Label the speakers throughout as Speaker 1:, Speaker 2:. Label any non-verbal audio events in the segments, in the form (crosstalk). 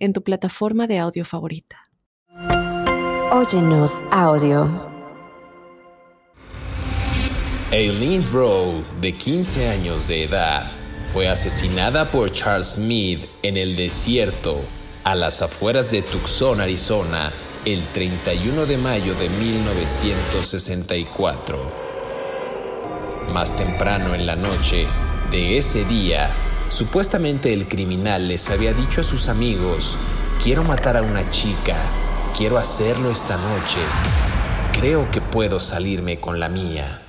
Speaker 1: en tu plataforma de audio favorita.
Speaker 2: Óyenos audio.
Speaker 3: Aileen Rowe, de 15 años de edad, fue asesinada por Charles Smith en el desierto a las afueras de Tucson, Arizona, el 31 de mayo de 1964. Más temprano en la noche de ese día, supuestamente el criminal les había dicho a sus amigos, quiero matar a una chica, quiero hacerlo esta noche, creo que puedo salirme con la mía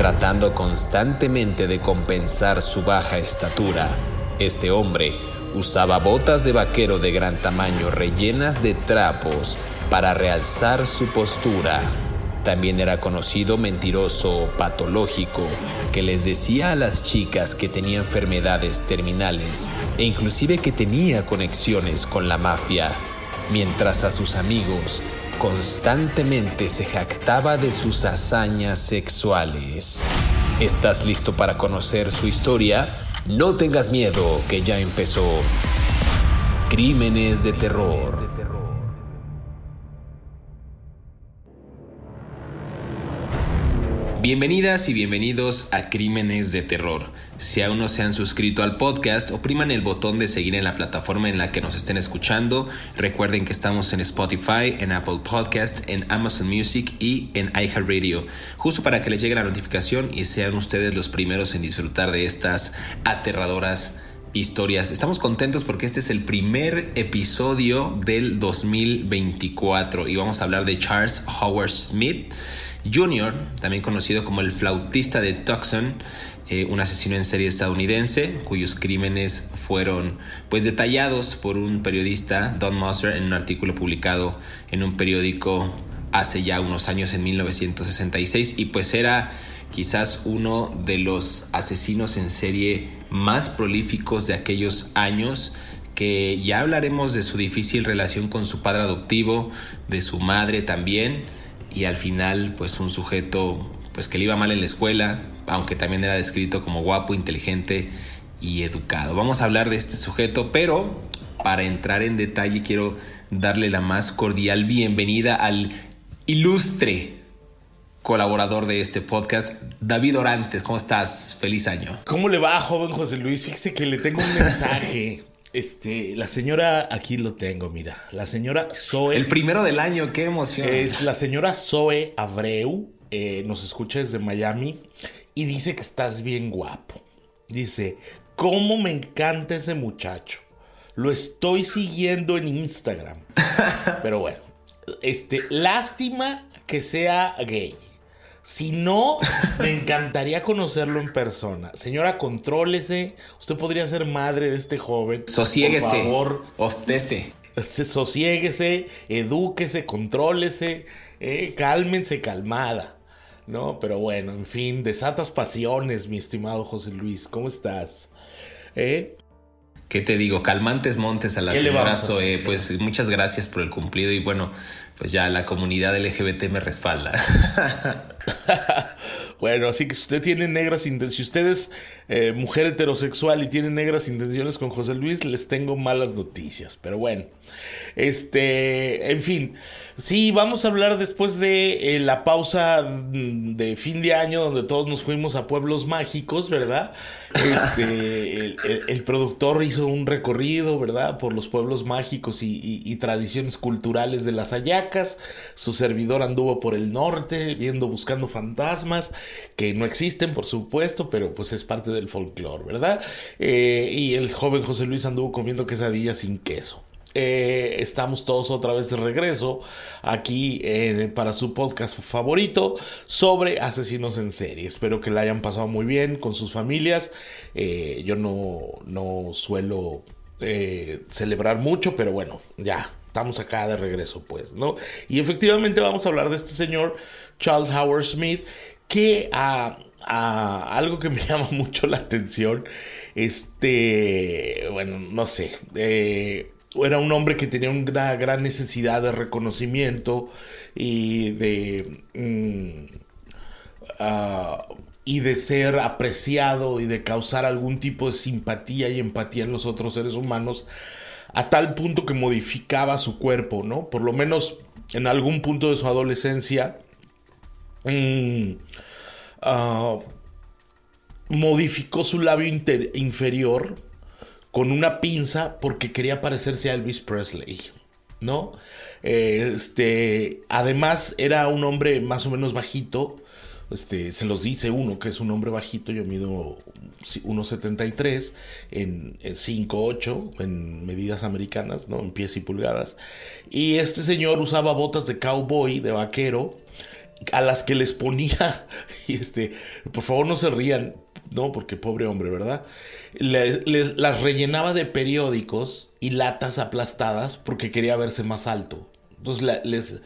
Speaker 3: tratando constantemente de compensar su baja estatura. Este hombre usaba botas de vaquero de gran tamaño rellenas de trapos para realzar su postura. También era conocido mentiroso patológico que les decía a las chicas que tenía enfermedades terminales e inclusive que tenía conexiones con la mafia, mientras a sus amigos constantemente se jactaba de sus hazañas sexuales. ¿Estás listo para conocer su historia? No tengas miedo, que ya empezó. Crímenes de terror. Bienvenidas y bienvenidos a Crímenes de Terror. Si aún no se han suscrito al podcast, opriman el botón de seguir en la plataforma en la que nos estén escuchando. Recuerden que estamos en Spotify, en Apple Podcast, en Amazon Music y en iHeartRadio, justo para que les llegue la notificación y sean ustedes los primeros en disfrutar de estas aterradoras historias. Estamos contentos porque este es el primer episodio del 2024 y vamos a hablar de Charles Howard Smith Jr., también conocido como el flautista de Tucson, eh, un asesino en serie estadounidense cuyos crímenes fueron pues detallados por un periodista, Don Moser, en un artículo publicado en un periódico hace ya unos años en 1966 y pues era quizás uno de los asesinos en serie más prolíficos de aquellos años que ya hablaremos de su difícil relación con su padre adoptivo, de su madre también y al final pues un sujeto pues que le iba mal en la escuela, aunque también era descrito como guapo, inteligente y educado. Vamos a hablar de este sujeto, pero para entrar en detalle quiero darle la más cordial bienvenida al ilustre colaborador de este podcast, David Orantes. ¿Cómo estás? Feliz año.
Speaker 4: ¿Cómo le va, joven José Luis? Fíjese que le tengo un mensaje. (laughs) Este, la señora, aquí lo tengo, mira. La señora Zoe.
Speaker 3: El primero del año, qué emoción.
Speaker 4: Es la señora Zoe Abreu. Eh, nos escucha desde Miami y dice que estás bien guapo. Dice, ¿cómo me encanta ese muchacho? Lo estoy siguiendo en Instagram. (laughs) Pero bueno, este, lástima que sea gay. Si no, me encantaría conocerlo en persona. Señora, contrólese. Usted podría ser madre de este joven.
Speaker 3: Sosiéguese.
Speaker 4: Por favor.
Speaker 3: Ostese.
Speaker 4: Sosiéguese, edúquese, contrólese, eh, cálmense, calmada. ¿No? Pero bueno, en fin, desatas pasiones, mi estimado José Luis. ¿Cómo estás? ¿Eh?
Speaker 3: ¿Qué te digo? Calmantes montes a la señora Zoe. Pues muchas gracias por el cumplido y bueno, pues ya la comunidad LGBT me respalda. (laughs)
Speaker 4: bueno, así que si usted tiene negras intenciones, si usted es eh, mujer heterosexual y tiene negras intenciones con José Luis, les tengo malas noticias. Pero bueno, este, en fin, sí, vamos a hablar después de eh, la pausa mm, de fin de año donde todos nos fuimos a pueblos mágicos, ¿verdad? Este, el, productor hizo un recorrido, ¿verdad? Por los pueblos mágicos y, tradiciones culturales de las ayacas. Su servidor anduvo por el norte, viendo, buscando fantasmas, que no existen, por supuesto, pero pues es parte del folclore, ¿verdad? Eh, y el joven José Luis anduvo comiendo quesadillas sin queso. Eh, estamos todos otra vez de regreso aquí eh, para su podcast favorito sobre asesinos en serie. Espero que la hayan pasado muy bien con sus familias. Yo no, no suelo celebrar mucho, pero bueno, ya, estamos acá de regreso, pues, ¿no? Y efectivamente vamos a hablar de este señor, Charles Howard Smith, que a, algo que me (laughs) llama mucho la atención, este, bueno, no sé, eh, era un hombre que tenía una gran necesidad de reconocimiento y de... Mm, ah, y de ser apreciado y de causar algún tipo de simpatía y empatía en los otros seres humanos a tal punto que modificaba su cuerpo, ¿no? Por lo menos en algún punto de su adolescencia mm, ah, modificó su labio inferior con una pinza porque quería parecerse a Elvis Presley, ¿no? Este, además era un hombre más o menos bajito, este, se los dice uno que es un hombre bajito, yo mido 1,73 en, en 5,8 en medidas americanas, ¿no? En pies y pulgadas. Y este señor usaba botas de cowboy, de vaquero, a las que les ponía, (laughs) y este, por favor no se rían, ¿no? Porque pobre hombre, ¿verdad? Les, las rellenaba de periódicos y latas aplastadas porque quería verse más alto. Entonces les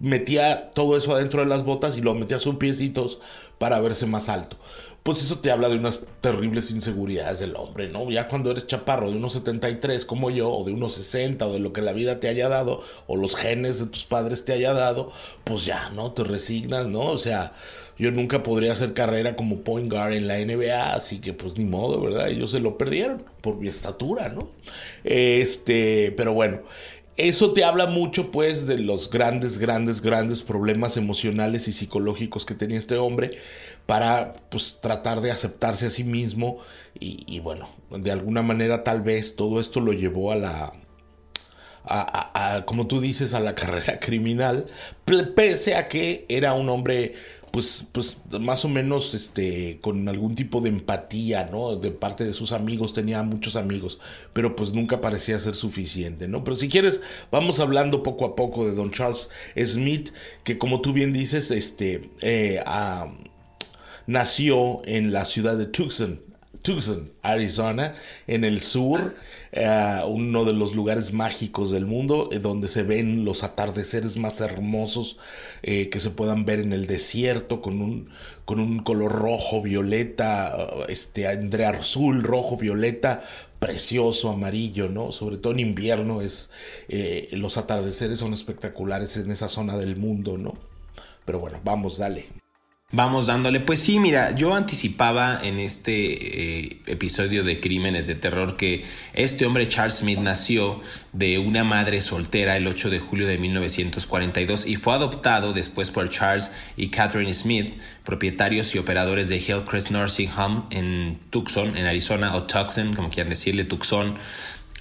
Speaker 4: metía todo eso adentro de las botas y lo metía a sus piecitos para verse más alto. Pues eso te habla de unas terribles inseguridades del hombre, ¿no? Ya cuando eres chaparro de unos 73 como yo, o de unos 60, o de lo que la vida te haya dado, o los genes de tus padres te haya dado, pues ya, ¿no? Te resignas, ¿no? O sea, yo nunca podría hacer carrera como point guard en la NBA, así que pues ni modo, ¿verdad? Ellos se lo perdieron por mi estatura, ¿no? Este, pero bueno, eso te habla mucho pues de los grandes, grandes, grandes problemas emocionales y psicológicos que tenía este hombre para pues tratar de aceptarse a sí mismo y, bueno, de alguna manera tal vez todo esto lo llevó a la, a, como tú dices, a la (laughs) carrera criminal, pese a que era un hombre pues, pues más o menos este, con algún tipo de empatía, ¿no? De parte de sus amigos, tenía muchos amigos, pero pues nunca parecía ser suficiente, ¿no? Pero si quieres, vamos hablando poco a poco de Don Charles Smith, que como tú bien dices, este, eh, nació en la ciudad de Tucson, Tucson, Arizona, en el sur. Eh, uno de los lugares mágicos del mundo, eh, donde se ven los atardeceres más hermosos eh, que se puedan ver en el desierto, con un, con un color rojo, violeta, este, entre azul, rojo, violeta, precioso, amarillo, ¿no? Sobre todo en invierno es, los atardeceres son espectaculares en esa zona del mundo, ¿no? Pero bueno, vamos, dale.
Speaker 3: Vamos dándole, pues sí, mira, yo anticipaba en este eh, episodio de Crímenes de Terror que este hombre Charles Smith nació de una madre soltera el 8 de julio de 1942 y fue adoptado después por Charles y Catherine Smith, propietarios y operadores de Hillcrest Nursing Home en Tucson, en Arizona, o Tucson, como quieran decirle, Tucson.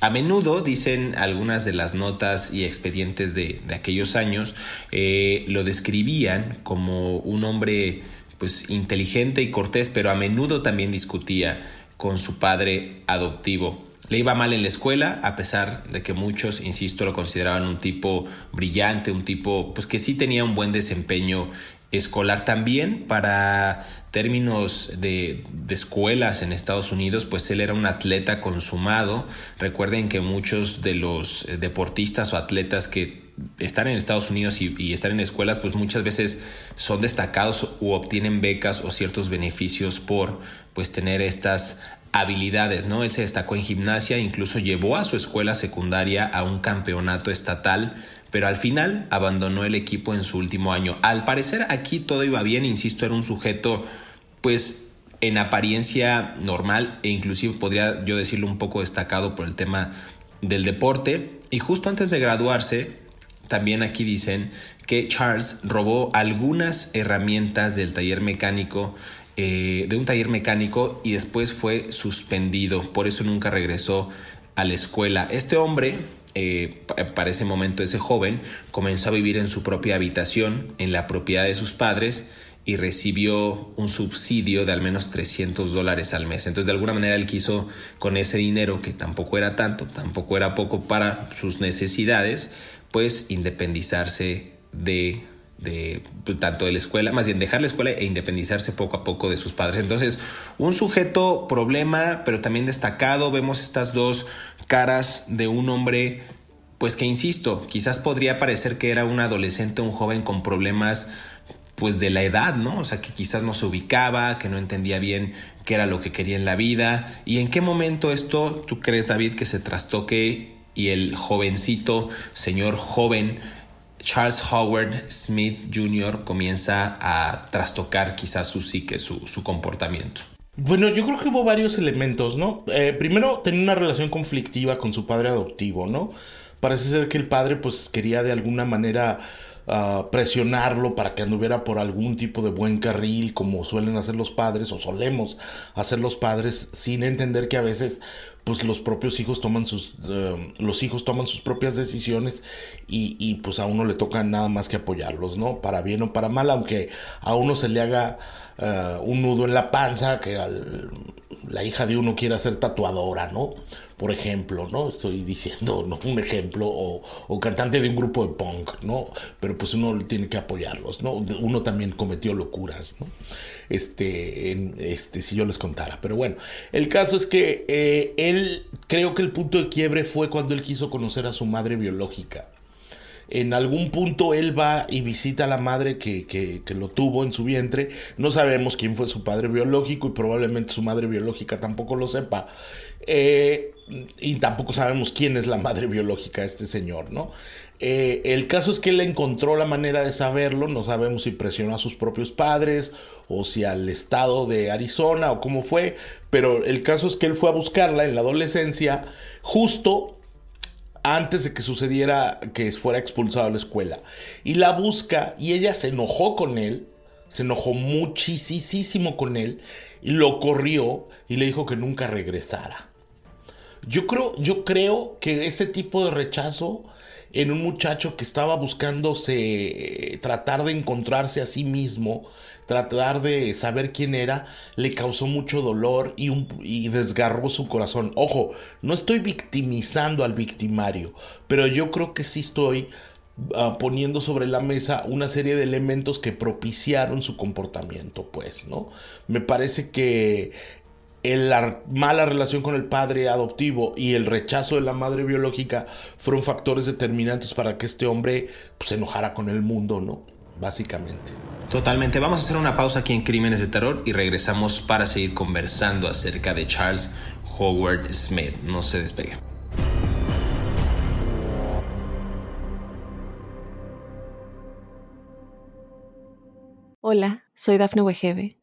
Speaker 3: A menudo, dicen algunas de las notas y expedientes de, aquellos años, eh, lo describían como un hombre pues inteligente y cortés, pero a menudo también discutía con su padre adoptivo. Le iba mal en la escuela, a pesar de que muchos, insisto, lo consideraban un tipo brillante, un tipo pues que sí tenía un buen desempeño escolar también para términos de, escuelas en Estados Unidos, pues él era un atleta consumado. Recuerden que muchos de los eh, deportistas o atletas que están en Estados Unidos y, están en escuelas, pues muchas veces son destacados u obtienen becas o ciertos beneficios por pues tener estas habilidades, ¿no? Él se destacó en gimnasia, incluso llevó a su escuela secundaria a un campeonato estatal pero al final abandonó el equipo en su último año. Al parecer aquí todo iba bien, insisto, era un sujeto pues en apariencia normal e inclusive podría yo decirlo un poco destacado por el tema del deporte. Y justo antes de graduarse, también aquí dicen que Charles robó algunas herramientas del taller mecánico, eh, de un taller mecánico y después fue suspendido. Por eso nunca regresó a la escuela. Este hombre eh, para ese momento ese joven comenzó a vivir en su propia habitación, en la propiedad de sus padres, y recibió un subsidio de al menos 300 dólares al mes. Entonces, de alguna manera, él quiso con ese dinero, que tampoco era tanto, tampoco era poco para sus necesidades, pues independizarse de, de pues, tanto de la escuela, más bien dejar la escuela e independizarse poco a poco de sus padres. Entonces, un sujeto problema, pero también destacado. Vemos estas dos caras de un hombre pues que insisto, quizás podría parecer que era un adolescente, un joven con problemas pues de la edad, ¿no? O sea, que quizás no se ubicaba, que no entendía bien qué era lo que quería en la vida y en qué momento esto, tú crees David, que se trastoque y el jovencito, señor joven, Charles Howard Smith Jr. comienza a trastocar quizás su psique, su, su comportamiento.
Speaker 4: Bueno, yo creo que hubo varios elementos, ¿no? Eh, primero, tenía una relación conflictiva con su padre adoptivo, ¿no? Parece ser que el padre, pues, quería de alguna manera presionarlo para que anduviera por algún tipo de buen carril, como suelen hacer los padres, o solemos hacer los padres, sin entender que a veces pues los propios hijos toman sus uh, los hijos toman sus propias decisiones y, y, pues a uno le toca nada más que apoyarlos no para bien o para mal aunque a uno se le haga uh, un nudo en la panza que al, la hija de uno quiera ser tatuadora no por ejemplo no estoy diciendo no un ejemplo o, cantante de un grupo de punk no pero pues uno tiene que apoyarlos no uno también cometió locuras no este, este, si yo les contara. Pero bueno, el caso es que eh, él, creo que el punto de quiebre fue cuando él quiso conocer a su madre biológica. En algún punto él va y visita a la madre que, que, lo tuvo en su vientre. No sabemos quién fue su padre biológico y probablemente su madre biológica tampoco lo sepa. Eh, y tampoco sabemos quién es la madre biológica de este señor, ¿no? Eh, el caso es que él encontró la manera de saberlo, no sabemos si presionó a sus propios padres o si al estado de Arizona o cómo fue, pero el caso es que él fue a buscarla en la adolescencia justo antes de que sucediera que fuera expulsado de la escuela. Y la busca y ella se enojó con él, se enojó muchísimo con él y lo corrió y le dijo que nunca regresara. Yo creo, yo creo que ese tipo de rechazo en un muchacho que estaba buscándose eh, tratar de encontrarse a sí mismo, tratar de saber quién era, le causó mucho dolor y, desgarró su corazón. Ojo, no estoy victimizando al victimario, pero yo creo que sí estoy uh, poniendo sobre la mesa una serie de elementos que propiciaron su comportamiento, pues, ¿no? Me parece que la mala relación con el padre adoptivo y el rechazo de la madre biológica fueron factores determinantes para que este hombre pues, se enojara con el mundo, ¿no? Básicamente.
Speaker 3: Totalmente. Vamos a hacer una pausa aquí en Crímenes de Terror y regresamos para seguir conversando acerca de Charles Howard Smith. No se despegue.
Speaker 1: Hola, soy Dafne Wegebe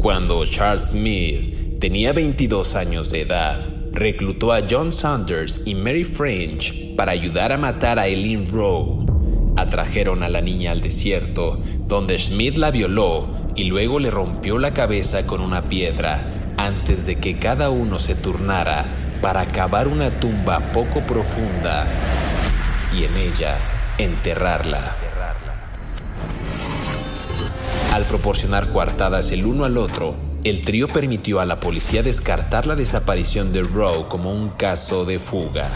Speaker 3: Cuando Charles Smith tenía 22 años de edad, reclutó a John Saunders y Mary French para ayudar a matar a Eileen Rowe. Atrajeron a la niña al desierto, donde Smith la violó y luego le rompió la cabeza con una piedra antes de que cada uno se turnara para cavar una tumba poco profunda y en ella enterrarla. Al proporcionar coartadas el uno al otro, el trío permitió a la policía descartar la desaparición de Rowe como un caso de fuga.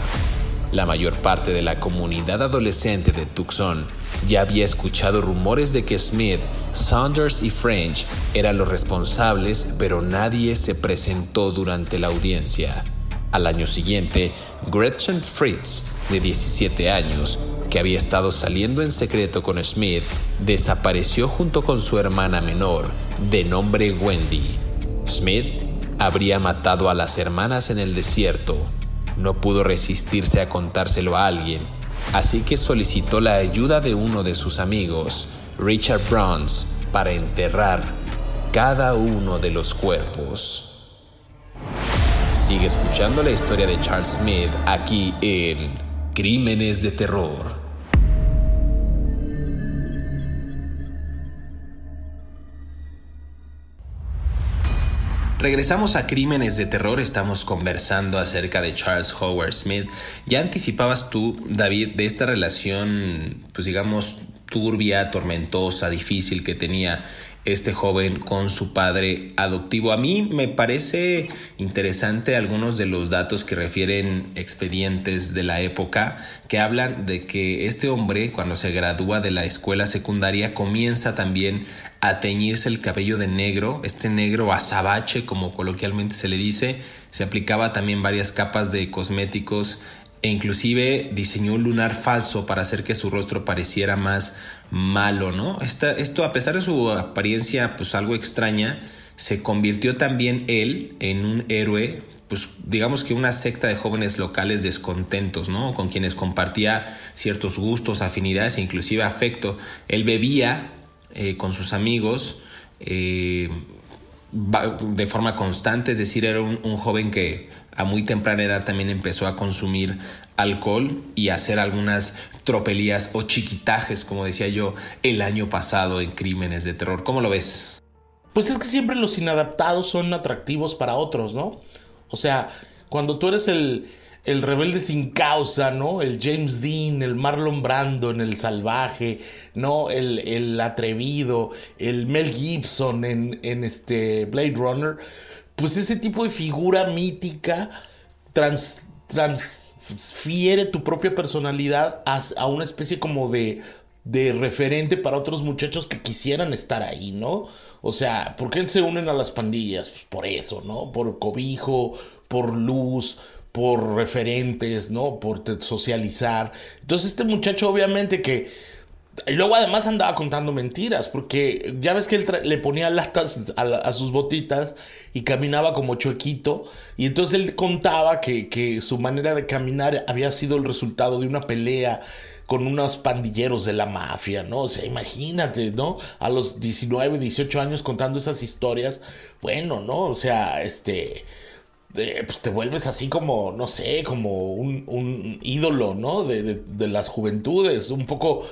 Speaker 3: La mayor parte de la comunidad adolescente de Tucson ya había escuchado rumores de que Smith, Saunders y French eran los responsables, pero nadie se presentó durante la audiencia. Al año siguiente, Gretchen Fritz, de 17 años, que había estado saliendo en secreto con Smith, desapareció junto con su hermana menor, de nombre Wendy. Smith habría matado a las hermanas en el desierto. No pudo resistirse a contárselo a alguien, así que solicitó la ayuda de uno de sus amigos, Richard Browns, para enterrar cada uno de los cuerpos. Sigue escuchando la historia de Charles Smith aquí en Crímenes de Terror. Regresamos a Crímenes de Terror, estamos conversando acerca de Charles Howard Smith. Ya anticipabas tú, David, de esta relación, pues digamos, turbia, tormentosa, difícil que tenía este joven con su padre adoptivo. A mí me parece interesante algunos de los datos que refieren expedientes de la época que hablan de que este hombre cuando se gradúa de la escuela secundaria comienza también a teñirse el cabello de negro, este negro azabache como coloquialmente se le dice, se aplicaba también varias capas de cosméticos e inclusive diseñó un lunar falso para hacer que su rostro pareciera más malo, ¿no? esto a pesar de su apariencia pues algo extraña, se convirtió también él en un héroe, pues digamos que una secta de jóvenes locales descontentos, ¿no? Con quienes compartía ciertos gustos, afinidades e inclusive afecto. Él bebía eh, con sus amigos eh, de forma constante, es decir, era un, un joven que a muy temprana edad también empezó a consumir alcohol y a hacer algunas tropelías o chiquitajes, como decía yo, el año pasado en Crímenes de Terror. ¿Cómo lo ves?
Speaker 4: Pues es que siempre los inadaptados son atractivos para otros, ¿no? O sea, cuando tú eres el, el rebelde sin causa, ¿no? El James Dean, el Marlon Brando en El Salvaje, ¿no? El, el atrevido, el Mel Gibson en, en este Blade Runner pues ese tipo de figura mítica transfiere tu propia personalidad a, una especie como de, de referente para otros muchachos que quisieran estar ahí, ¿no? O sea, ¿por qué se unen a las pandillas? Pues por eso, ¿no? Por cobijo, por luz, por referentes, ¿no? Por socializar. Entonces este muchacho obviamente que y luego además andaba contando mentiras, porque ya ves que él le ponía latas a, sus botitas y caminaba como chuequito, y entonces él contaba que, que, su manera de caminar había sido el resultado de una pelea con unos pandilleros de la mafia, ¿no? O sea, imagínate, ¿no? A los 19, 18 años contando esas historias, bueno, ¿no? O sea, este... pues te vuelves así como, no sé, como un, ídolo, ¿no? De, de las juventudes, un poco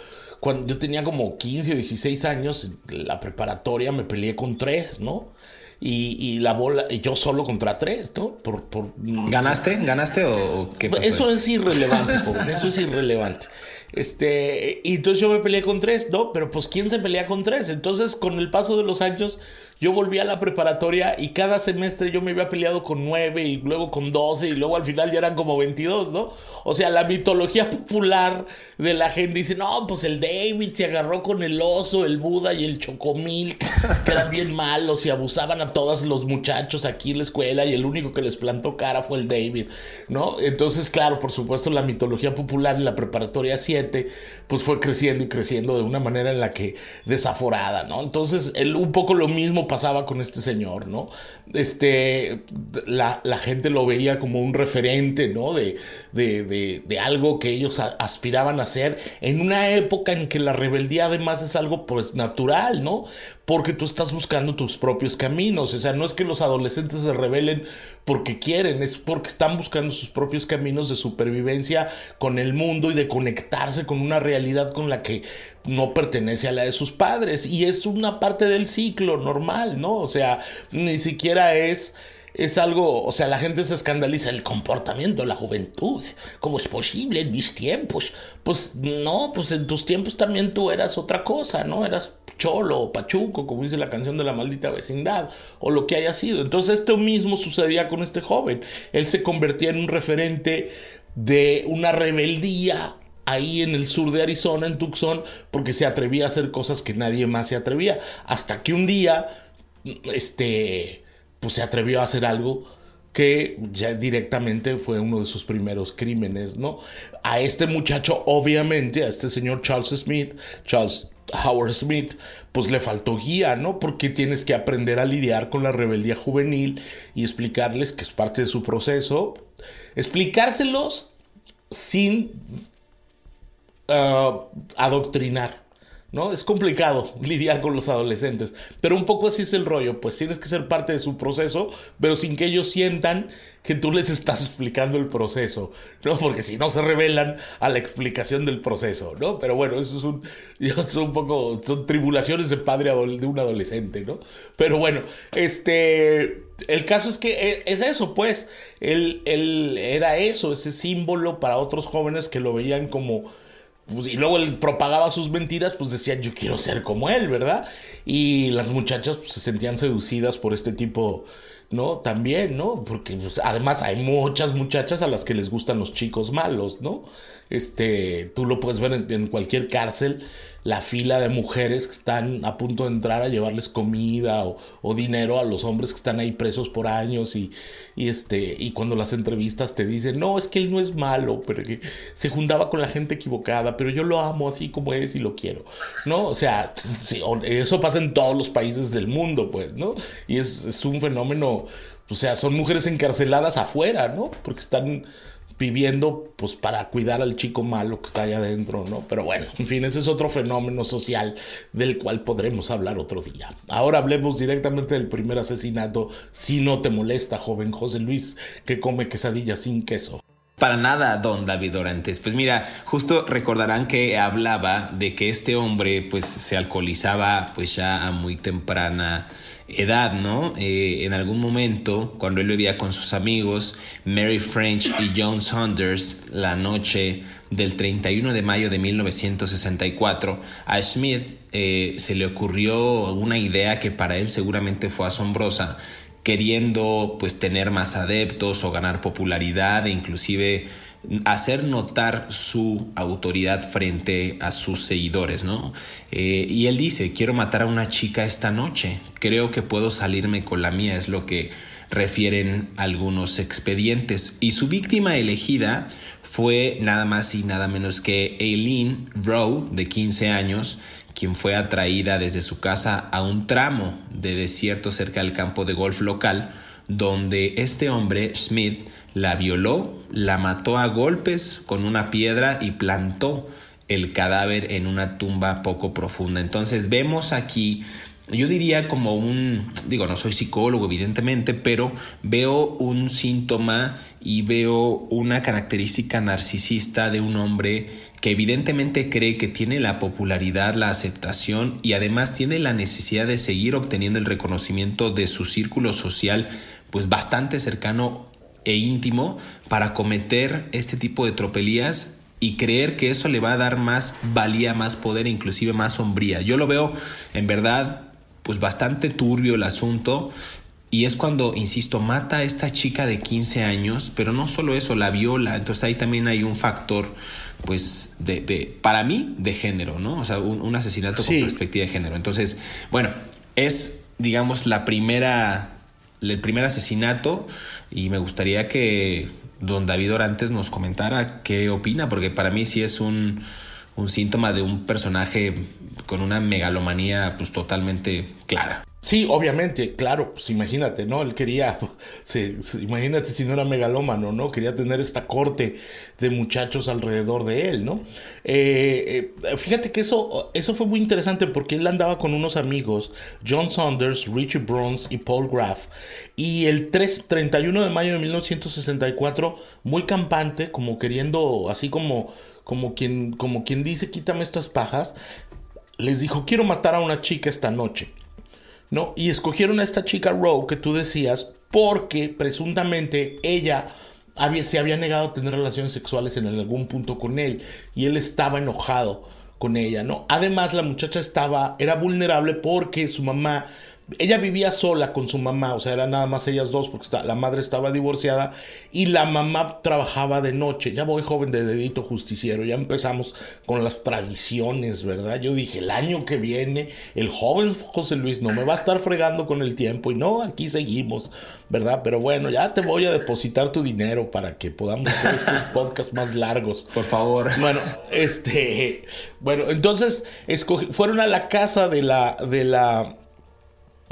Speaker 4: cuando yo tenía como 15 o 16 años, la preparatoria me peleé con tres, ¿no? Y, la bola, y yo solo contra tres, ¿no? Por, por...
Speaker 3: ¿Ganaste? ¿Ganaste o, qué
Speaker 4: pasó? Eso es irrelevante, (laughs) eso es irrelevante. Este, y entonces yo me peleé con tres, ¿no? Pero pues ¿quién se pelea con tres? Entonces, con el paso de los años, yo volví a la preparatoria y cada semestre yo me había peleado con nueve y luego con doce y luego al final ya eran como 22, ¿no? O sea, la mitología popular de la gente dice, no, pues el David se agarró con el oso, el Buda y el Chocomil, que eran bien malos y abusaban a todos los muchachos aquí en la escuela y el único que les plantó cara fue el David, ¿no? Entonces, claro, por supuesto, la mitología popular en la preparatoria 7, pues fue creciendo y creciendo de una manera en la que desaforada, ¿no? Entonces, el, un poco lo mismo pasaba con este señor, ¿no? Este, la, la gente lo veía como un referente, ¿no? De, de, de, algo que ellos aspiraban a hacer en una época en que la rebeldía además es algo pues natural, ¿no? porque tú estás buscando tus propios caminos. O sea, no es que los adolescentes se rebelen porque quieren, es porque están buscando sus propios caminos de supervivencia con el mundo y de conectarse con una realidad con la que no pertenece a la de sus padres. Y es una parte del ciclo normal, ¿no? O sea, ni siquiera es es algo, o sea, la gente se escandaliza el comportamiento, la juventud, ¿cómo es posible en mis tiempos? Pues no, pues en tus tiempos también tú eras otra cosa, ¿no? Eras cholo o pachuco, como dice la canción de la maldita vecindad, o lo que haya sido. Entonces esto mismo sucedía con este joven. Él se convertía en un referente de una rebeldía ahí en el sur de Arizona, en Tucson, porque se atrevía a hacer cosas que nadie más se atrevía. Hasta que un día, este pues se atrevió a hacer algo que ya directamente fue uno de sus primeros crímenes, ¿no? A este muchacho, obviamente, a este señor Charles Smith, Charles Howard Smith, pues le faltó guía, ¿no? Porque tienes que aprender a lidiar con la rebeldía juvenil y explicarles que es parte de su proceso. Explicárselos sin ah, adoctrinar. ¿No? Es complicado (laughs) lidiar con los adolescentes, pero un poco así es el rollo, pues tienes que ser parte de su proceso, pero sin que ellos sientan que tú les estás (laughs) explicando el proceso, ¿no? Porque si no se revelan a la explicación del proceso, ¿no? Pero bueno, eso es un, (laughs) es un poco, son tribulaciones de padre de un adolescente, ¿no? Pero bueno, este, el caso es que e, es eso, pues, él, él era eso, ese símbolo para otros jóvenes que lo veían como pues, y luego él propagaba sus mentiras, pues decían, yo quiero ser como él, ¿verdad? Y las muchachas pues, se sentían seducidas por este tipo, ¿no? También, ¿no? Porque pues, además hay muchas muchachas a las que les gustan los chicos malos, ¿no? Este, tú lo puedes ver en cualquier cárcel la fila de mujeres que están a punto de entrar a llevarles comida o, dinero a los hombres que están ahí presos por años y, y, este y cuando las entrevistas te dicen no es que él no es malo pero que se juntaba con la gente equivocada pero yo lo amo así como es y lo quiero no o sea eso pasa en todos los países del mundo pues no y es, es un fenómeno o sea son mujeres encarceladas afuera no porque están viviendo pues para cuidar al chico malo que está allá adentro, ¿no? Pero bueno, en fin, ese es otro fenómeno social del cual podremos hablar otro día. Ahora hablemos directamente del primer asesinato, si no te molesta, joven José Luis, que come quesadillas sin queso.
Speaker 3: Para nada, don David Orantes. Pues mira, justo recordarán que hablaba de que este hombre pues se alcoholizaba pues ya a muy temprana edad, ¿no? Eh, en algún momento, cuando él vivía con sus amigos, Mary French y John Saunders, la noche del 31 de mayo de 1964, a Smith eh, se le ocurrió una idea que para él seguramente fue asombrosa, queriendo pues tener más adeptos o ganar popularidad e inclusive hacer notar su autoridad frente a sus seguidores, ¿no? Eh, y él dice, quiero matar a una chica esta noche, creo que puedo salirme con la mía, es lo que refieren algunos expedientes. Y su víctima elegida fue nada más y nada menos que Aileen Rowe, de 15 años, quien fue atraída desde su casa a un tramo de desierto cerca del campo de golf local, donde este hombre, Smith, la violó, la mató a golpes con una piedra y plantó el cadáver en una tumba poco profunda. Entonces vemos aquí, yo diría como un, digo, no soy psicólogo evidentemente, pero veo un síntoma y veo una característica narcisista de un hombre que evidentemente cree que tiene la popularidad, la aceptación y además tiene la necesidad de seguir obteniendo el reconocimiento de su círculo social pues bastante cercano e íntimo para cometer este tipo de tropelías y creer que eso le va a dar más valía, más poder e inclusive más sombría. Yo lo veo en verdad pues bastante turbio el asunto y es cuando, insisto, mata a esta chica de 15 años, pero no solo eso, la viola, entonces ahí también hay un factor pues de, de para mí de género, ¿no? O sea, un, asesinato con perspectiva de género. Entonces, bueno, es digamos la primera el primer asesinato y me gustaría que don David Orantes nos comentara qué opina, porque para mí sí es un, un síntoma de un personaje con una megalomanía pues totalmente clara.
Speaker 4: Sí, obviamente, claro, pues imagínate, ¿no? Él quería, (laughs) imagínate si no era megalómano, ¿no? Quería tener esta corte de muchachos alrededor de él, ¿no? Eh, eh, fíjate que eso, eso fue muy interesante porque él andaba con unos amigos, John Saunders, Richie Bruns y Paul Graff, y el 3, 31 de mayo de 1964, muy campante, como queriendo, así como, como, quien, como quien dice, quítame estas pajas, les dijo, quiero matar a una chica esta noche. ¿No? Y escogieron a esta chica Rowe que tú decías porque presuntamente ella se había negado a tener relaciones sexuales en algún punto con él y él estaba enojado con ella, ¿no? Además la muchacha estaba, era vulnerable porque su mamá ella vivía sola con su mamá, o sea, eran nada más ellas dos porque la madre estaba divorciada y la mamá trabajaba de noche. Ya voy joven de dedito justiciero, ya empezamos con las tradiciones, ¿verdad? Yo dije, el año que viene, el joven José Luis no me va a estar fregando con el tiempo y no, aquí seguimos, ¿verdad? Pero bueno, ya te voy a depositar tu dinero para que podamos hacer estos (laughs) podcasts más largos.
Speaker 3: Por favor.
Speaker 4: Bueno, este, bueno, entonces fueron a la casa de la, de la,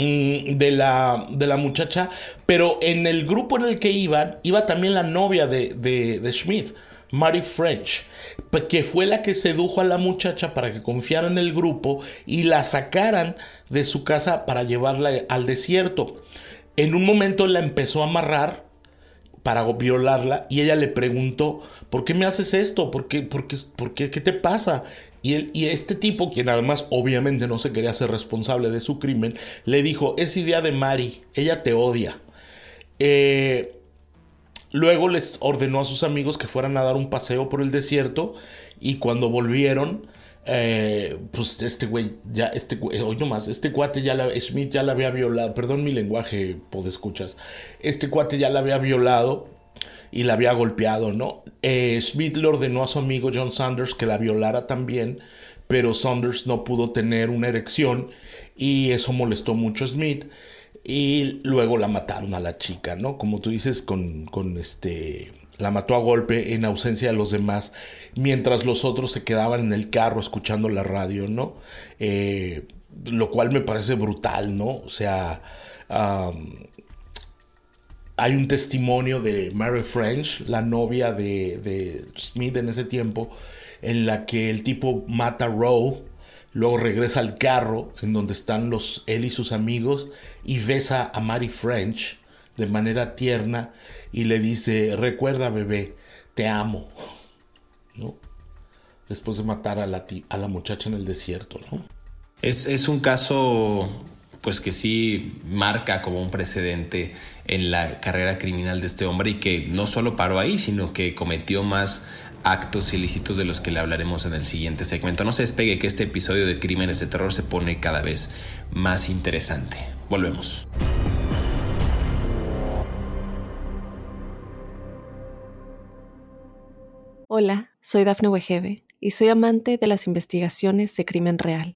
Speaker 4: de la, de la muchacha, pero en el grupo en el que iban, iba también la novia de, de, Schmidt. Mary French, que fue la que sedujo a la muchacha para que confiara en el grupo y la sacaran de su casa para llevarla al desierto. En un momento la empezó a amarrar para violarla y ella le preguntó, ¿por qué me haces esto? ¿Por por qué, por qué, qué te pasa? Y, este tipo, quien además obviamente no se quería ser responsable de su crimen, le dijo, es idea de Mari, ella te odia. Eh, luego les ordenó a sus amigos que fueran a dar un paseo por el desierto y cuando volvieron, eh, pues este güey, ya, este hoy nomás, este cuate ya la, ya la había violado, perdón mi lenguaje, escuchas, este cuate ya la había violado y la había golpeado, ¿no? Eh, Smith le ordenó a su amigo John Sanders que la violara también, pero Sanders no pudo tener una erección y eso molestó mucho a Smith y luego la mataron a la chica, ¿no? Como tú dices, con, con este la mató a golpe en ausencia de los demás, mientras los otros se quedaban en el carro escuchando la radio, ¿no? Eh, lo cual me parece brutal, ¿no? O sea, hay un testimonio de Mary French, la novia de, Smith en ese tiempo, en la que el tipo mata a Rowe, luego regresa al carro en donde están él y sus amigos y besa a Mary French de manera tierna y le dice, recuerda bebé, te amo, ¿no? Después de matar a la, a la muchacha en el desierto, ¿no?
Speaker 3: Es, es un caso pues que sí marca como un precedente en la carrera criminal de este hombre y que no solo paró ahí, sino que cometió más actos ilícitos de los que le hablaremos en el siguiente segmento. No se despegue que este episodio de Crímenes de Terror se pone cada vez más interesante. Volvemos.
Speaker 1: Hola, soy Dafne Wegebe y soy amante de las investigaciones de crimen real.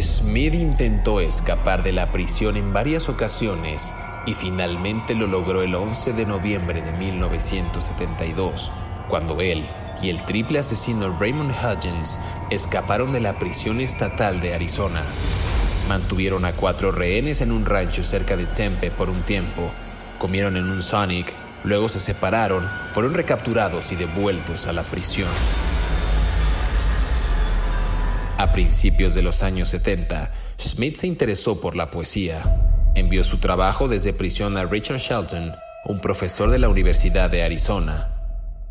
Speaker 3: Smith intentó escapar de la prisión en varias ocasiones y finalmente lo logró el 11 de noviembre de 1972, cuando él y el triple asesino Raymond Hudgens escaparon de la prisión estatal de Arizona. Mantuvieron a cuatro rehenes en un rancho cerca de Tempe por un tiempo, comieron en un Sonic Luego se separaron, fueron recapturados y devueltos a la prisión. A principios de los años 70, Smith se interesó por la poesía. Envió su trabajo desde prisión a Richard Shelton, un profesor de la Universidad de Arizona.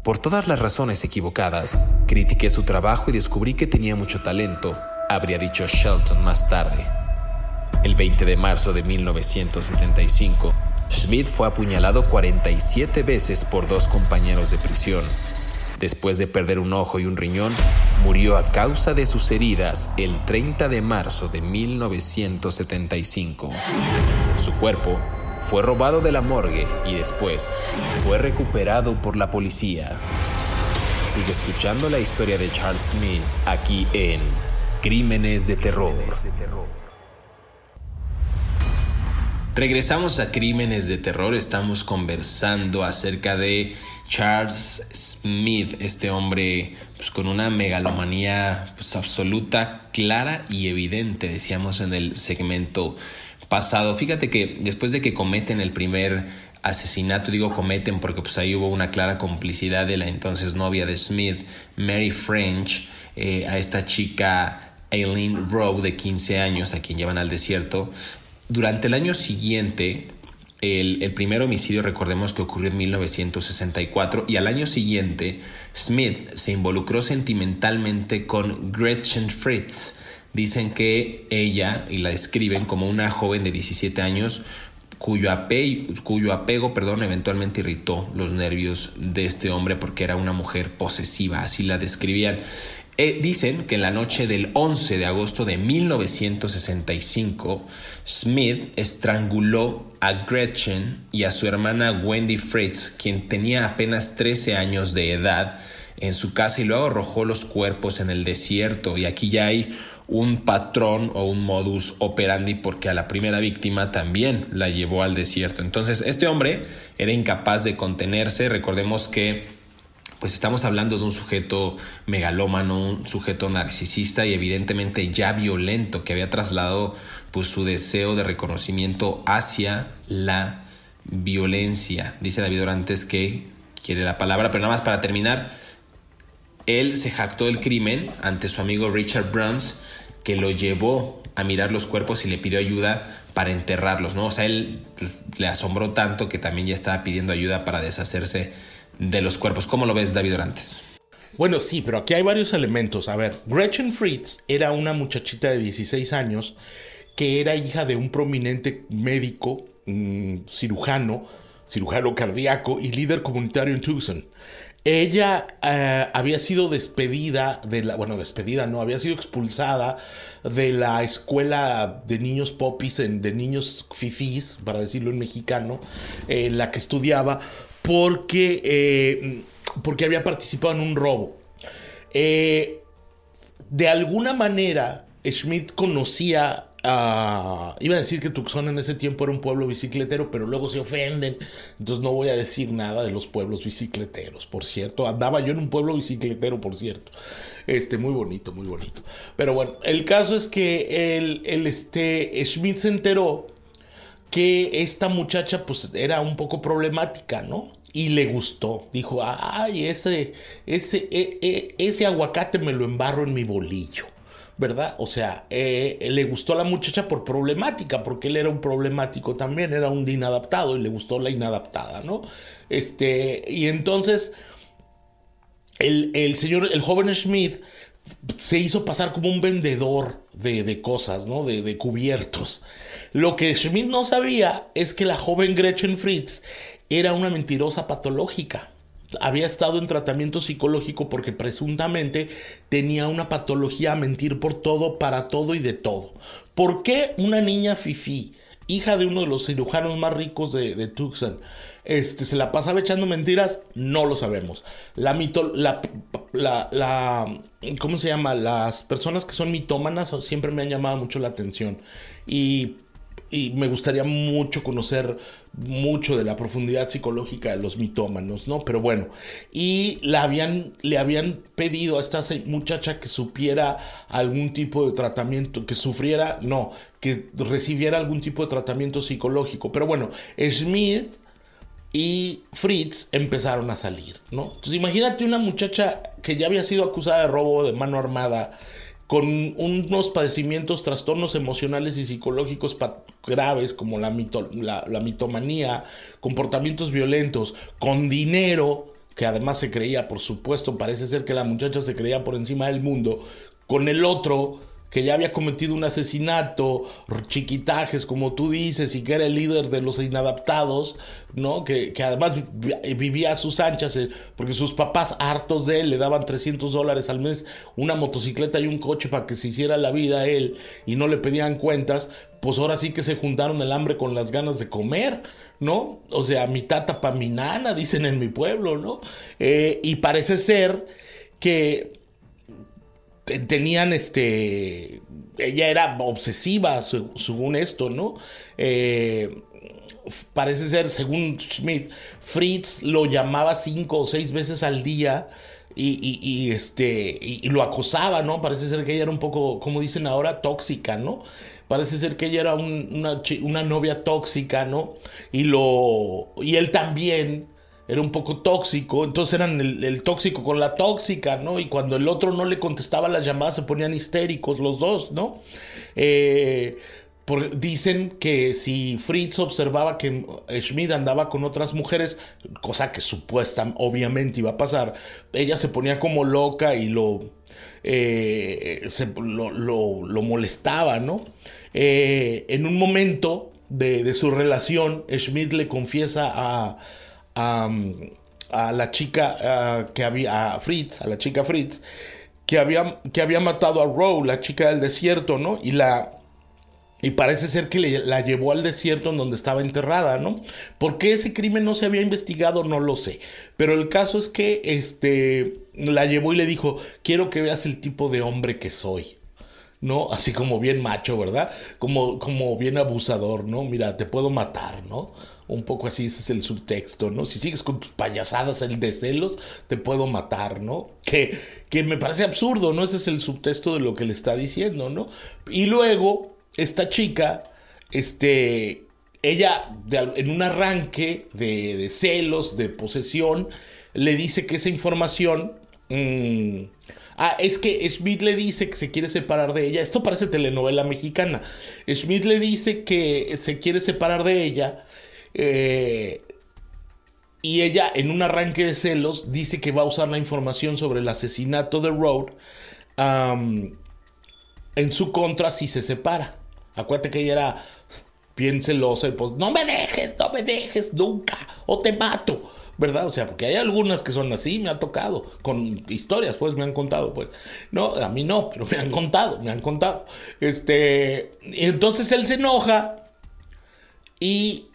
Speaker 3: Por todas las razones equivocadas, critiqué su trabajo y descubrí que tenía mucho talento, habría dicho Shelton más tarde. El 20 de marzo de 1975, Smith fue apuñalado 47 veces por dos compañeros de prisión. Después de perder un ojo y un riñón, murió a causa de sus heridas el 30 de marzo de 1975. Su cuerpo fue robado de la morgue y después fue recuperado por la policía. Sigue escuchando la historia de Charles Smith aquí en Crímenes de Terror. Regresamos a Crímenes de Terror, estamos conversando acerca de Charles Smith, este hombre pues, con una megalomanía pues, absoluta, clara y evidente, decíamos en el segmento pasado. Fíjate que después de que cometen el primer asesinato, digo cometen porque pues ahí hubo una clara complicidad de la entonces novia de Smith, Mary French, eh, a esta chica Aileen Rowe de 15 años a quien llevan al desierto, durante el año siguiente, el, primer homicidio, recordemos que ocurrió en 1964, y al año siguiente, Smith se involucró sentimentalmente con Gretchen Fritz. Dicen que ella, y la describen como una joven de 17 años, cuyo, cuyo apego perdón, eventualmente irritó los nervios de este hombre porque era una mujer posesiva, así la describían. Eh, dicen que en la noche del 11 de agosto de 1965, Smith estranguló a Gretchen y a su hermana Wendy Fritz, quien tenía apenas 13 años de edad, en su casa y luego arrojó los cuerpos en el desierto. Y aquí ya hay un patrón o un modus operandi porque a la primera víctima también la llevó al desierto. Entonces este hombre era incapaz de contenerse. Recordemos que pues estamos hablando de un sujeto megalómano, un sujeto narcisista y evidentemente ya violento que había trasladado pues su deseo de reconocimiento hacia la violencia. Dice David Orantes que quiere la palabra, pero nada más para terminar, él se jactó del crimen ante su amigo Richard Bruns que lo llevó a mirar los cuerpos y le pidió ayuda para enterrarlos, ¿no? O sea, él pues, le asombró tanto que también ya estaba pidiendo ayuda para deshacerse de los cuerpos. ¿Cómo lo ves, David Orantes?
Speaker 4: Bueno, sí, pero aquí hay varios elementos. A ver, Gretchen Fritz era una muchachita de 16 años que era hija de un prominente médico, cirujano, cirujano cardíaco y líder comunitario en Tucson. Ella eh, había sido despedida de la, bueno, despedida no, había sido expulsada de la escuela de niños popis, de niños fifís, para decirlo en mexicano, en la que estudiaba, porque, eh, porque había participado en un robo. Eh, de alguna manera, Schmidt conocía iba a decir que Tucson en ese tiempo era un pueblo bicicletero, pero luego se ofenden. Entonces no voy a decir nada de los pueblos bicicleteros, por cierto. Andaba yo en un pueblo bicicletero, por cierto. Este, muy bonito, muy bonito. Pero bueno, el caso es que el, este, Schmidt se enteró que esta muchacha pues era un poco problemática, ¿no? Y le gustó. Dijo, ay, ese, ese, e, e, ese aguacate me lo embarro en mi bolillo. ¿verdad? O sea, eh, le gustó a la muchacha por problemática, porque él era un problemático también, era un inadaptado y le gustó la inadaptada, ¿no? Este, y entonces el, señor, el joven Schmidt se hizo pasar como un vendedor de, cosas, ¿no? De, de, cubiertos. Lo que Schmidt no sabía es que la joven Gretchen Fritz era una mentirosa patológica había estado en tratamiento psicológico porque presuntamente tenía una patología a mentir por todo, para todo y de todo. ¿Por qué una niña fifí, hija de uno de los cirujanos más ricos de, Tucson, este, se la pasaba echando mentiras? No lo sabemos. La mito, la, la, la, ¿cómo se llama? Las personas que son mitómanas siempre me han llamado mucho la atención. Y y me gustaría mucho conocer mucho de la profundidad psicológica de los mitómanos, ¿no? Pero bueno, y le habían, le habían pedido a esta muchacha que supiera algún tipo de tratamiento, que sufriera, no, que recibiera algún tipo de tratamiento psicológico. Pero bueno, Smith y Fritz empezaron a salir, ¿no? Entonces imagínate una muchacha que ya había sido acusada de robo de mano armada, con unos padecimientos, trastornos emocionales y psicológicos graves como la, la, mitomanía, comportamientos violentos, con dinero, que además se creía, por supuesto, parece ser que la muchacha se creía por encima del mundo, con el otro que ya había cometido un asesinato, chiquitajes, como tú dices, y que era el líder de los inadaptados, ¿no? Que, además vivía a sus anchas, eh, porque sus papás, hartos de él, le daban 300 dólares al mes, una motocicleta y un coche para que se hiciera la vida a él, y no le pedían cuentas, pues ahora sí que se juntaron el hambre con las ganas de comer. ¿No? O sea, mi tata pa' mi nana, dicen en mi pueblo, ¿no? Eh, y parece ser que tenían este ella era obsesiva según esto no eh, parece ser según Schmidt Fritz lo llamaba cinco o seis veces al día y, este y, lo acosaba no parece ser que ella era un poco como dicen ahora tóxica no parece ser que ella era una, una novia tóxica no y lo y él también era un poco tóxico, entonces eran el, tóxico con la tóxica, ¿no? Y cuando el otro no le contestaba las llamadas se ponían histéricos los dos, ¿no? Eh, dicen que si Fritz observaba que Schmidt andaba con otras mujeres, cosa que supuesta obviamente iba a pasar, ella se ponía como loca y lo, eh, lo, molestaba, ¿no? Eh, en un momento de su relación, Schmidt le confiesa a a, la chica que había, a Fritz, a la chica Fritz, que había, que había matado a Row, la chica del desierto, ¿no? Y la, y parece ser que la llevó al desierto en donde estaba enterrada, ¿no? ¿Por qué ese crimen no se había investigado? No lo sé. Pero el caso es que este, la llevó y le dijo, quiero que veas el tipo de hombre que soy. ¿No? Así como bien macho, ¿verdad? Como, como bien abusador, ¿no? Mira, te puedo matar, ¿no? Un poco así, ese es el subtexto, ¿no? Si sigues con tus payasadas, el de celos, te puedo matar, ¿no? Que, que me parece absurdo, ¿no? Ese es el subtexto de lo que le está diciendo, ¿no? Y luego, esta chica, este, ella, en un arranque de, celos, de posesión, le dice que esa información... Mm, Ah, es que Smith le dice que se quiere separar de ella. Esto parece telenovela mexicana. Smith le dice que se quiere separar de ella. Eh, y ella, en un arranque de celos, dice que va a usar la información sobre el asesinato de Road en su contra si se separa. Acuérdate que ella era bien celosa pues, no me dejes, no me dejes nunca, o te mato. ¿Verdad? O sea, porque hay algunas que son así, me ha tocado, con historias, pues me han contado, pues. No, a mí no, pero me han contado, me han contado. Este, entonces él se enoja y,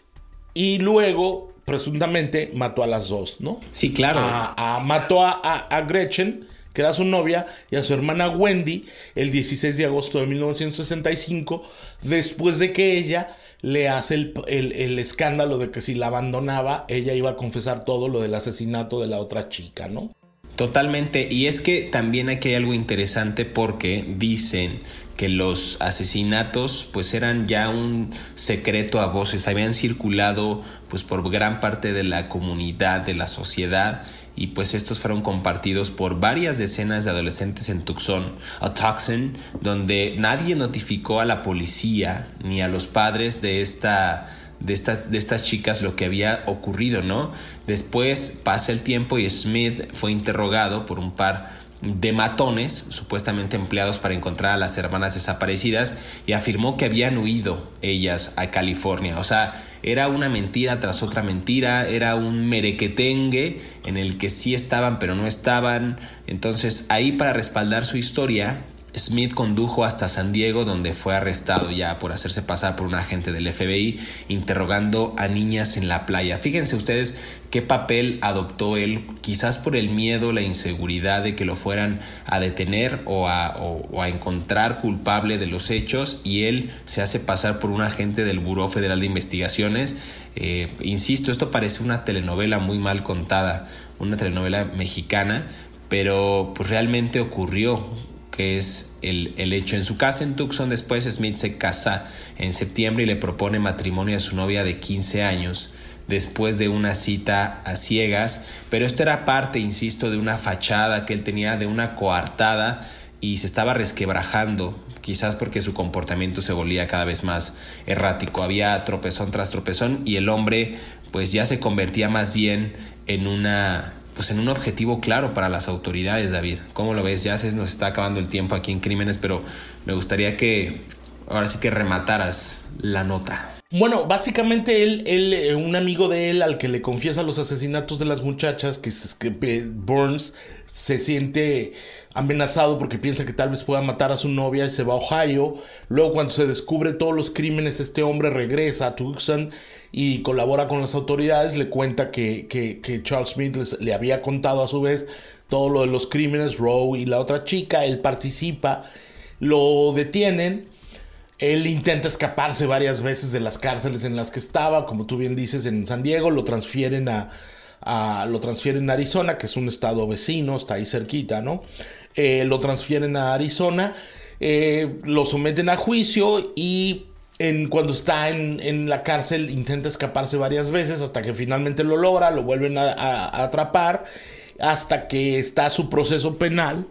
Speaker 4: y luego, presuntamente, mató a las dos, ¿no?
Speaker 3: Sí, claro.
Speaker 4: A, mató a, a, Gretchen, que era su novia, y a su hermana Wendy, el 16 de agosto de 1965, después de que ella le hace el, escándalo de que si la abandonaba, ella iba a confesar todo lo del asesinato de la otra chica, ¿no?
Speaker 3: Totalmente, y es que también aquí hay algo interesante porque dicen que los asesinatos pues eran ya un secreto a voces, habían circulado pues por gran parte de la comunidad, de la sociedad y pues estos fueron compartidos por varias decenas de adolescentes en Tucson, a Tucson, donde nadie notificó a la policía ni a los padres de esta de estas, de estas chicas lo que había ocurrido, ¿no? Después pasa el tiempo y Smith fue interrogado por un par de matones, supuestamente empleados para encontrar a las hermanas desaparecidas, y afirmó que habían huido ellas a California. O sea, era una mentira tras otra mentira, era un merequetengue en el que sí estaban pero no estaban. Entonces ahí para respaldar su historia, Smith condujo hasta San Diego donde fue arrestado ya por hacerse pasar por un agente del FBI interrogando a niñas en la playa. Fíjense ustedes qué papel adoptó él, quizás por el miedo, la inseguridad de que lo fueran a detener o a, encontrar culpable de los hechos y él se hace pasar por un agente del Buró Federal de Investigaciones. Eh, insisto, esto parece una telenovela muy mal contada, una telenovela mexicana, pero pues realmente ocurrió que es el, el, hecho. En su casa en Tucson después Smith se casa en septiembre y le propone matrimonio a su novia de 15 años después de una cita a ciegas, pero esto era parte, insisto, de una fachada que él tenía de una coartada y se estaba resquebrajando, quizás porque su comportamiento se volvía cada vez más errático. Había tropezón tras tropezón y el hombre pues ya se convertía más bien en una pues en un objetivo claro para las autoridades, David. ¿Cómo lo ves? Ya se nos está acabando el tiempo aquí en Crímenes, pero me gustaría que ahora sí que remataras la nota.
Speaker 4: Bueno, básicamente él, él, eh, un amigo de él al que le confiesa los asesinatos de las muchachas, que, que Burns se siente amenazado porque piensa que tal vez pueda matar a su novia y se va a Ohio. Luego cuando se descubre todos los crímenes, este hombre regresa a Tucson y colabora con las autoridades, le cuenta que, que, que Charles Smith le había contado a su vez todo lo de los crímenes, Rowe y la otra chica, él participa, lo detienen él intenta escaparse varias veces de las cárceles en las que estaba, como tú bien dices, en San Diego, lo transfieren a, lo transfieren a Arizona, que es un estado vecino, está ahí cerquita, ¿no? Eh, lo transfieren a Arizona, eh, lo someten a juicio y en, cuando está en, la cárcel intenta escaparse varias veces hasta que finalmente lo logra, lo vuelven a, atrapar, hasta que está su proceso penal,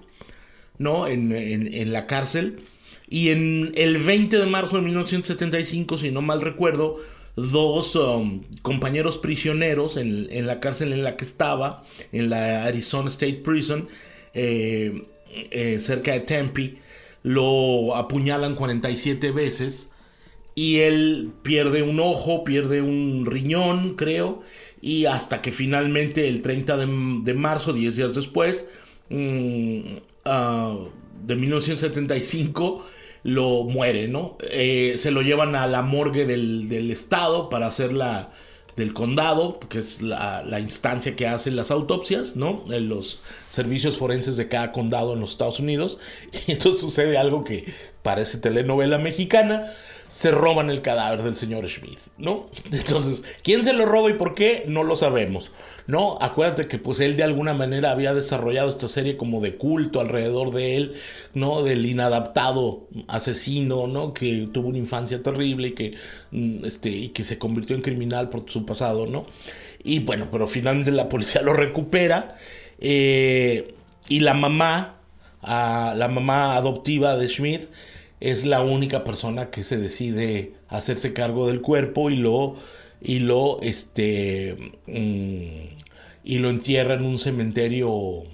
Speaker 4: ¿no? En, en la cárcel y en el 20 de marzo de 1975, si no mal recuerdo, dos um, compañeros prisioneros en, la cárcel en la que estaba, en la Arizona State Prison, eh, eh, cerca de Tempe, lo apuñalan 47 veces y él pierde un ojo, pierde un riñón, creo, y hasta que finalmente el 30 de, marzo, 10 días después, ah, de 1975, lo muere, ¿no? Eh, se lo llevan a la morgue del, del estado para hacer la del condado, que es la, instancia que hace las autopsias, ¿no? En los servicios forenses de cada condado en los Estados Unidos. (laughs) Y entonces sucede algo que parece telenovela mexicana. Se roban el cadáver del señor Smith, ¿no? (laughs) Entonces, ¿quién se lo roba y por qué? No lo sabemos. ¿no? Acuérdate que pues él de alguna manera había desarrollado esta serie como de culto alrededor de él, ¿no? Del inadaptado asesino, ¿no? Que tuvo una infancia terrible y que, mm, este, y que se convirtió en criminal por su pasado, ¿no? Y bueno, pero finalmente la policía lo recupera eh, y la mamá, la mamá adoptiva de Schmidt, es la única persona que se decide hacerse cargo del cuerpo y lo y lo este mm, y lo entierra en un cementerio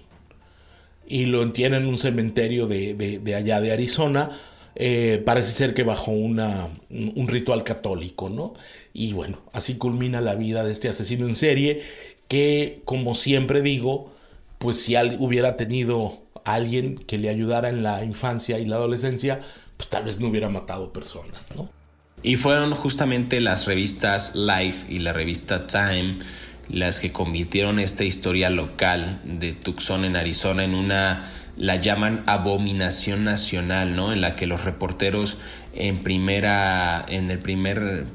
Speaker 4: y lo entierra en un cementerio de, allá de Arizona eh, parece ser que bajo una, un ritual católico, ¿no? Y bueno, así culmina la vida de este asesino en serie que, como siempre digo, pues si hubiera tenido alguien que le ayudara en la infancia y la adolescencia, pues tal vez no hubiera matado personas, ¿no?
Speaker 3: Y fueron justamente las revistas Life y la revista Time las que convirtieron esta historia local de Tucson en Arizona en una la llaman abominación nacional, ¿no? En la que los reporteros en primera en el primer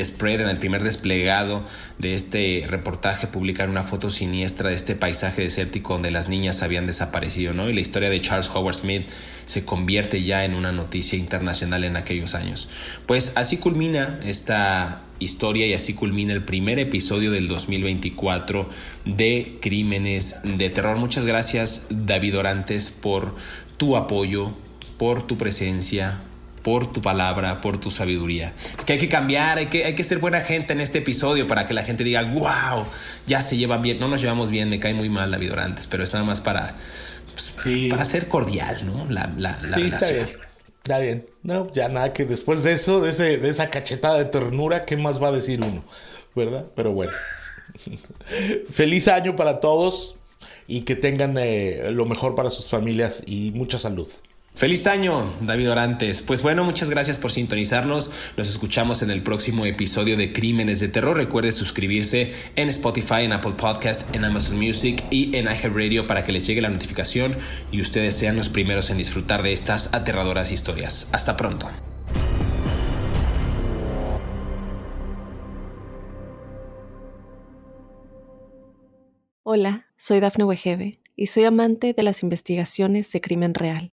Speaker 3: spread, en el primer desplegado de este reportaje, publicar una foto siniestra de este paisaje desértico donde las niñas habían desaparecido, ¿no? Y la historia de Charles Howard Smith se convierte ya en una noticia internacional en aquellos años. Pues así culmina esta historia y así culmina el primer episodio del 2024 de Crímenes de Terror. Muchas gracias David Orantes por tu apoyo, por tu presencia, por tu palabra, por tu sabiduría. Es que hay que cambiar, hay que, hay que ser buena gente en este episodio para que la gente diga, wow, ya se lleva bien. No nos llevamos bien, me cae muy mal David Orantes, pero es nada más para, pues, para ser cordial, ¿no? La, la,
Speaker 4: sí, Está bien. Está bien. No, ya nada que después de eso, de, ese, de esa cachetada de ternura, ¿qué más va a decir uno? ¿Verdad? Pero bueno. (laughs) Feliz año para todos y que tengan eh, lo mejor para sus familias y mucha salud.
Speaker 3: Feliz año, David Orantes. Pues bueno, muchas gracias por sintonizarnos. Nos escuchamos en el próximo episodio de Crímenes de Terror. Recuerde suscribirse en Spotify, en Apple Podcast, en Amazon Music y en iHeartRadio para que les llegue la notificación y ustedes sean los primeros en disfrutar de estas aterradoras historias. Hasta pronto.
Speaker 1: Hola, soy Dafne Wegebe y soy amante de las investigaciones de crimen real.